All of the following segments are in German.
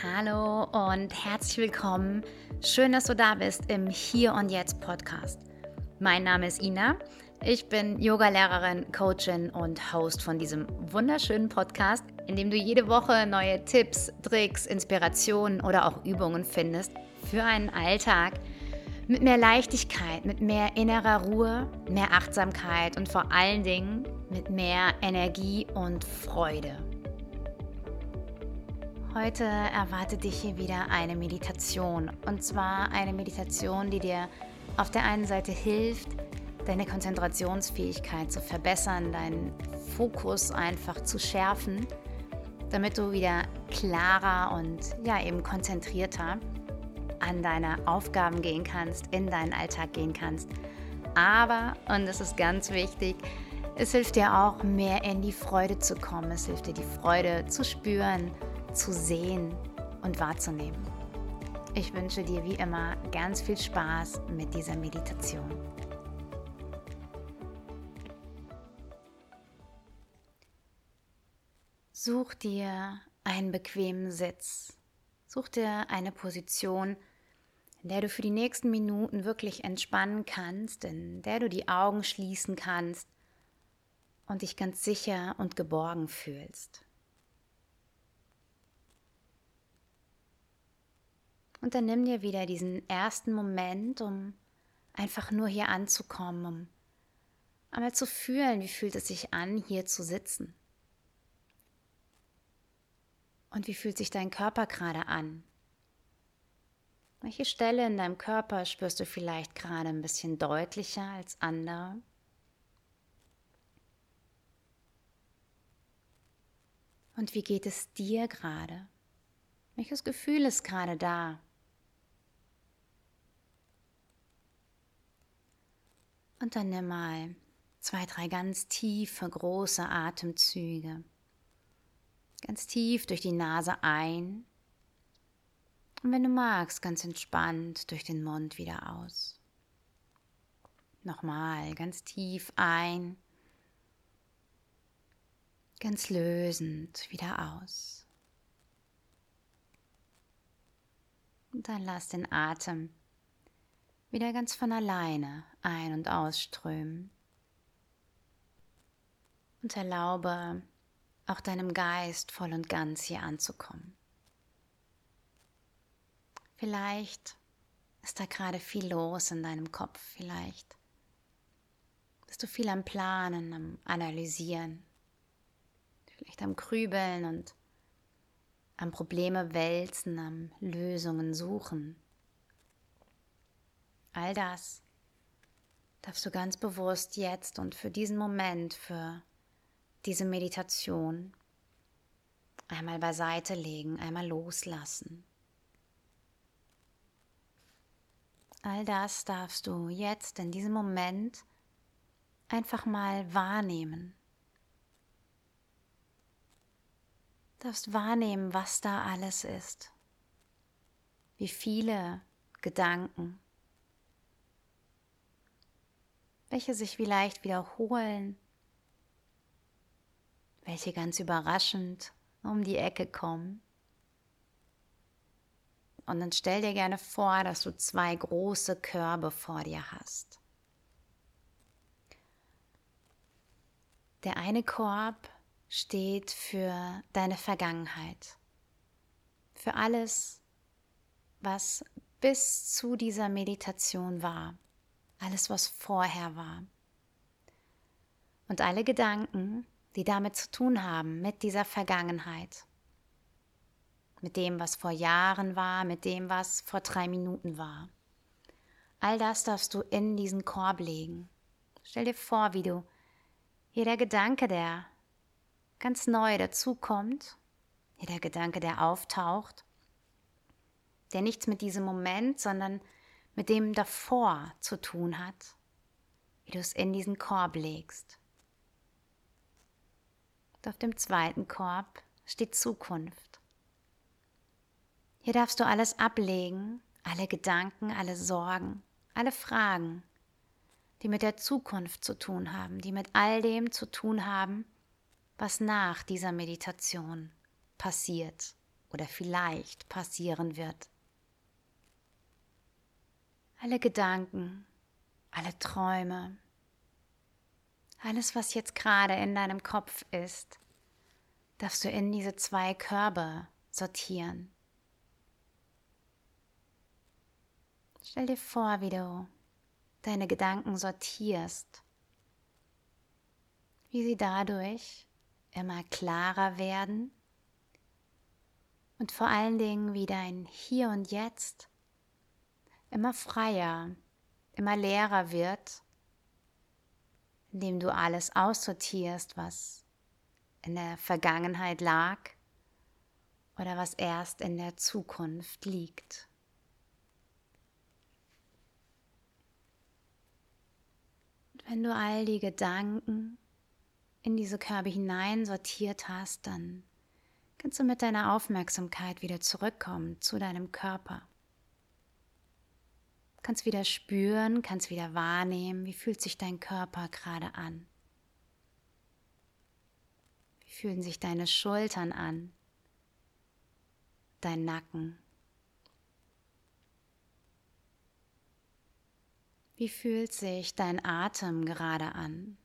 Hallo und herzlich willkommen. Schön, dass du da bist im Hier und Jetzt Podcast. Mein Name ist Ina. Ich bin Yogalehrerin, Coachin und Host von diesem wunderschönen Podcast, in dem du jede Woche neue Tipps, Tricks, Inspirationen oder auch Übungen findest für einen Alltag mit mehr Leichtigkeit, mit mehr innerer Ruhe, mehr Achtsamkeit und vor allen Dingen mit mehr Energie und Freude. Heute erwartet dich hier wieder eine Meditation. Und zwar eine Meditation, die dir auf der einen Seite hilft, deine Konzentrationsfähigkeit zu verbessern, deinen Fokus einfach zu schärfen, damit du wieder klarer und ja eben konzentrierter an deine Aufgaben gehen kannst, in deinen Alltag gehen kannst. Aber, und das ist ganz wichtig, es hilft dir auch mehr in die Freude zu kommen. Es hilft dir die Freude zu spüren, zu sehen und wahrzunehmen. Ich wünsche dir wie immer ganz viel Spaß mit dieser Meditation. Such dir einen bequemen Sitz. Such dir eine Position, in der du für die nächsten Minuten wirklich entspannen kannst, in der du die Augen schließen kannst und dich ganz sicher und geborgen fühlst. Und dann nimm dir wieder diesen ersten Moment, um einfach nur hier anzukommen, um einmal zu fühlen, wie fühlt es sich an, hier zu sitzen. Und wie fühlt sich dein Körper gerade an? Welche Stelle in deinem Körper spürst du vielleicht gerade ein bisschen deutlicher als andere? Und wie geht es dir gerade? Welches Gefühl ist gerade da? Und dann nimm mal zwei, drei ganz tiefe, große Atemzüge. Ganz tief durch die Nase ein und wenn du magst, ganz entspannt durch den Mund wieder aus. Nochmal ganz tief ein, ganz lösend wieder aus. Und dann lass den Atem wieder ganz von alleine ein- und ausströmen. Und erlaube auch deinem Geist voll und ganz hier anzukommen. Vielleicht ist da gerade viel los in deinem Kopf, vielleicht bist du viel am Planen, am Analysieren, vielleicht am Grübeln und am Probleme wälzen, am Lösungen suchen. All das darfst du ganz bewusst jetzt und für diesen Moment, für diese Meditation einmal beiseite legen, einmal loslassen. All das darfst du jetzt in diesem Moment einfach mal wahrnehmen. Darfst wahrnehmen, was da alles ist. Wie viele Gedanken, welche sich vielleicht wiederholen, welche ganz überraschend um die Ecke kommen. Und dann stell dir gerne vor, dass du zwei große Körbe vor dir hast. Der eine Korb steht für deine Vergangenheit, für alles, was bis zu dieser Meditation war alles, was vorher war. Und alle Gedanken, die damit zu tun haben, mit dieser Vergangenheit, mit dem, was vor Jahren war, mit dem, was vor drei Minuten war. All das darfst du in diesen Korb legen. Stell dir vor, wie du jeder Gedanke, der ganz neu dazukommt, jeder Gedanke, der auftaucht, der nichts mit diesem Moment, sondern mit dem davor zu tun hat, wie du es in diesen Korb legst. Und auf dem zweiten Korb steht Zukunft. Hier darfst du alles ablegen, alle Gedanken, alle Sorgen, alle Fragen, die mit der Zukunft zu tun haben, die mit all dem zu tun haben, was nach dieser Meditation passiert, oder vielleicht passieren wird. Alle Gedanken, alle Träume, alles, was jetzt gerade in deinem Kopf ist, darfst du in diese zwei Körbe sortieren. Stell dir vor, wie du deine Gedanken sortierst, wie sie dadurch immer klarer werden und vor allen Dingen wie dein Hier und Jetzt immer freier, immer leerer wird, indem du alles aussortierst, was in der Vergangenheit lag oder was erst in der Zukunft liegt. Und wenn du all die Gedanken in diese Körbe hinein sortiert hast, dann kannst du mit deiner Aufmerksamkeit wieder zurückkommen zu deinem Körper. Kannst wieder spüren, kannst wieder wahrnehmen, wie fühlt sich dein Körper gerade an. Wie fühlen sich deine Schultern an, dein Nacken. Wie fühlt sich dein Atem gerade an?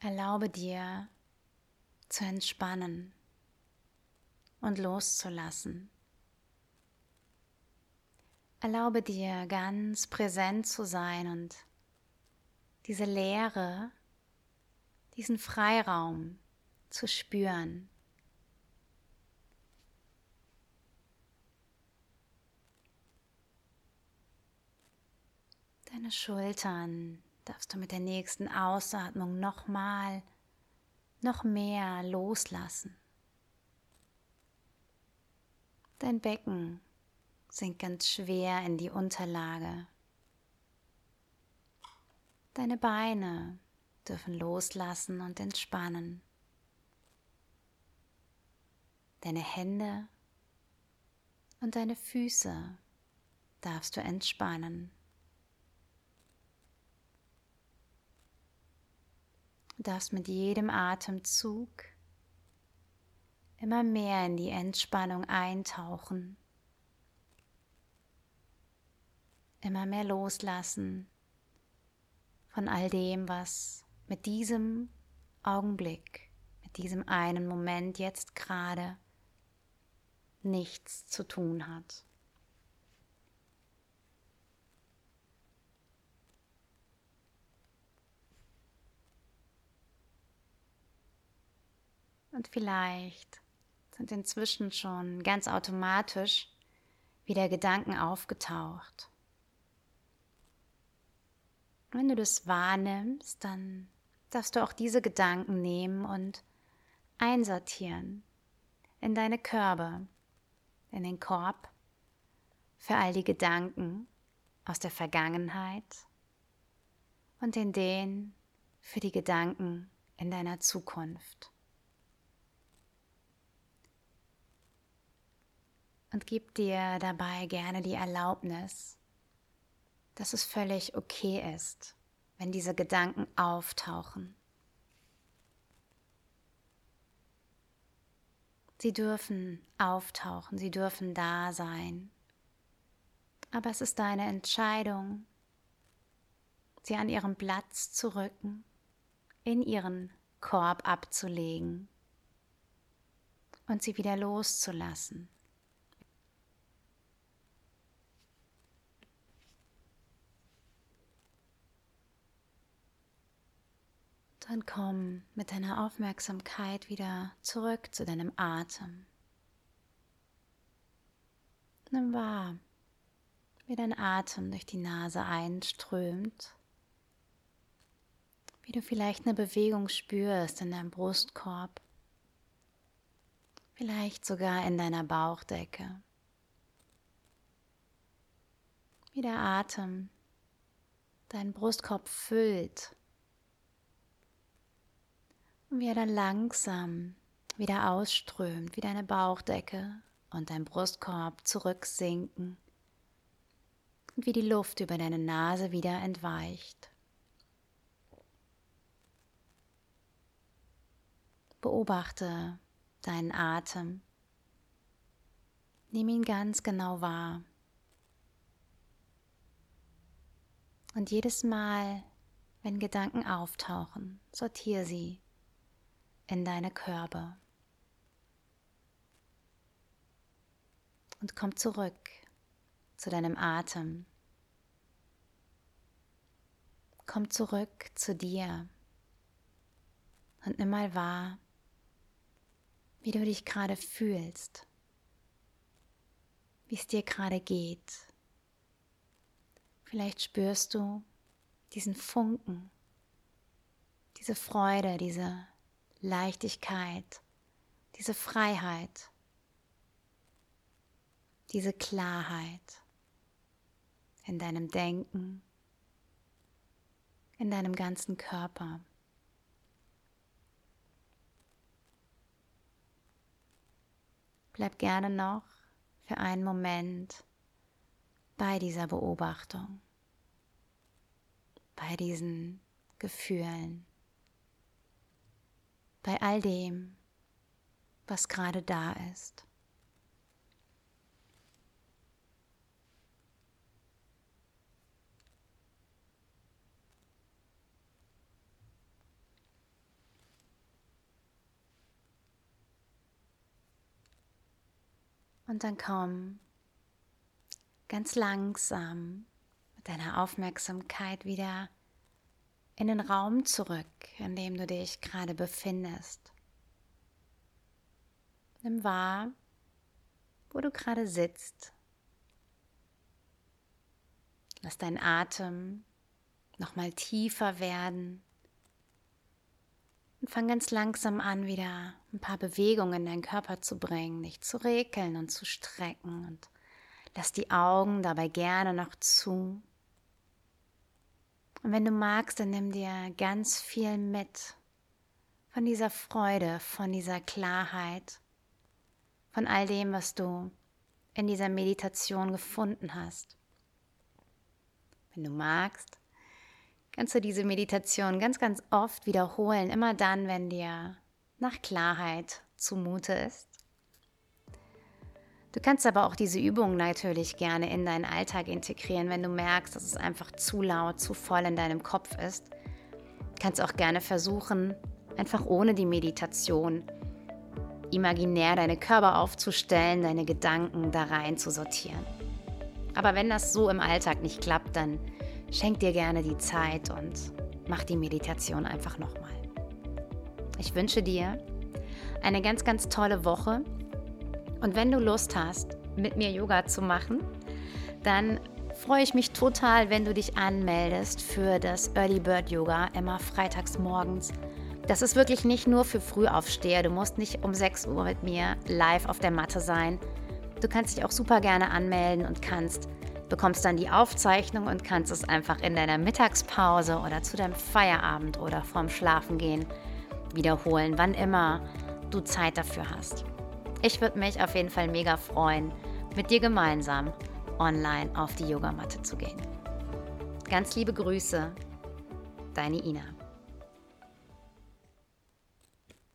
Erlaube dir zu entspannen und loszulassen. Erlaube dir ganz präsent zu sein und diese Leere, diesen Freiraum zu spüren. Deine Schultern darfst du mit der nächsten Ausatmung nochmal, noch mehr loslassen. Dein Becken sinkt ganz schwer in die Unterlage. Deine Beine dürfen loslassen und entspannen. Deine Hände und deine Füße darfst du entspannen. Du darfst mit jedem Atemzug immer mehr in die Entspannung eintauchen, immer mehr loslassen von all dem, was mit diesem Augenblick, mit diesem einen Moment jetzt gerade nichts zu tun hat. Und vielleicht sind inzwischen schon ganz automatisch wieder Gedanken aufgetaucht. wenn du das wahrnimmst, dann darfst du auch diese Gedanken nehmen und einsortieren in deine Körbe, in den Korb für all die Gedanken aus der Vergangenheit und in den für die Gedanken in deiner Zukunft. Und gib dir dabei gerne die Erlaubnis, dass es völlig okay ist, wenn diese Gedanken auftauchen. Sie dürfen auftauchen, sie dürfen da sein. Aber es ist deine Entscheidung, sie an ihren Platz zu rücken, in ihren Korb abzulegen und sie wieder loszulassen. Dann komm mit deiner Aufmerksamkeit wieder zurück zu deinem Atem. Nimm wahr, wie dein Atem durch die Nase einströmt, wie du vielleicht eine Bewegung spürst in deinem Brustkorb, vielleicht sogar in deiner Bauchdecke, wie der Atem deinen Brustkorb füllt und wie er dann langsam wieder ausströmt, wie deine Bauchdecke und dein Brustkorb zurücksinken, und wie die Luft über deine Nase wieder entweicht. Beobachte deinen Atem. Nimm ihn ganz genau wahr. Und jedes Mal, wenn Gedanken auftauchen, sortiere sie in deine Körbe. Und komm zurück zu deinem Atem. Komm zurück zu dir und nimm mal wahr, wie du dich gerade fühlst, wie es dir gerade geht. Vielleicht spürst du diesen Funken, diese Freude, diese Leichtigkeit, diese Freiheit, diese Klarheit in deinem Denken, in deinem ganzen Körper. Bleib gerne noch für einen Moment bei dieser Beobachtung, bei diesen Gefühlen, bei all dem, was gerade da ist. Und dann komm ganz langsam mit deiner Aufmerksamkeit wieder in den Raum zurück, in dem du dich gerade befindest. Nimm wahr, wo du gerade sitzt. Lass deinen Atem nochmal tiefer werden. Und fang ganz langsam an, wieder ein paar Bewegungen in deinen Körper zu bringen, dich zu rekeln und zu strecken und Lass die Augen dabei gerne noch zu. Und wenn du magst, dann nimm dir ganz viel mit von dieser Freude, von dieser Klarheit, von all dem, was du in dieser Meditation gefunden hast. Wenn du magst, kannst du diese Meditation ganz, ganz oft wiederholen, immer dann, wenn dir nach Klarheit zumute ist. Du kannst aber auch diese Übung natürlich gerne in deinen Alltag integrieren, wenn du merkst, dass es einfach zu laut, zu voll in deinem Kopf ist. Du kannst auch gerne versuchen, einfach ohne die Meditation imaginär deine Körper aufzustellen, deine Gedanken da rein zu sortieren. Aber wenn das so im Alltag nicht klappt, dann schenk dir gerne die Zeit und mach die Meditation einfach nochmal. Ich wünsche dir eine ganz, ganz tolle Woche und wenn du Lust hast, mit mir Yoga zu machen, dann freue ich mich total, wenn du dich anmeldest für das Early Bird Yoga immer freitags morgens. Das ist wirklich nicht nur für Frühaufsteher. Du musst nicht um 6 Uhr mit mir live auf der Matte sein. Du kannst dich auch super gerne anmelden und kannst bekommst dann die Aufzeichnung und kannst es einfach in deiner Mittagspause oder zu deinem Feierabend oder vorm Schlafengehen wiederholen, wann immer du Zeit dafür hast. Ich würde mich auf jeden Fall mega freuen, mit dir gemeinsam online auf die Yogamatte zu gehen. Ganz liebe Grüße, deine Ina.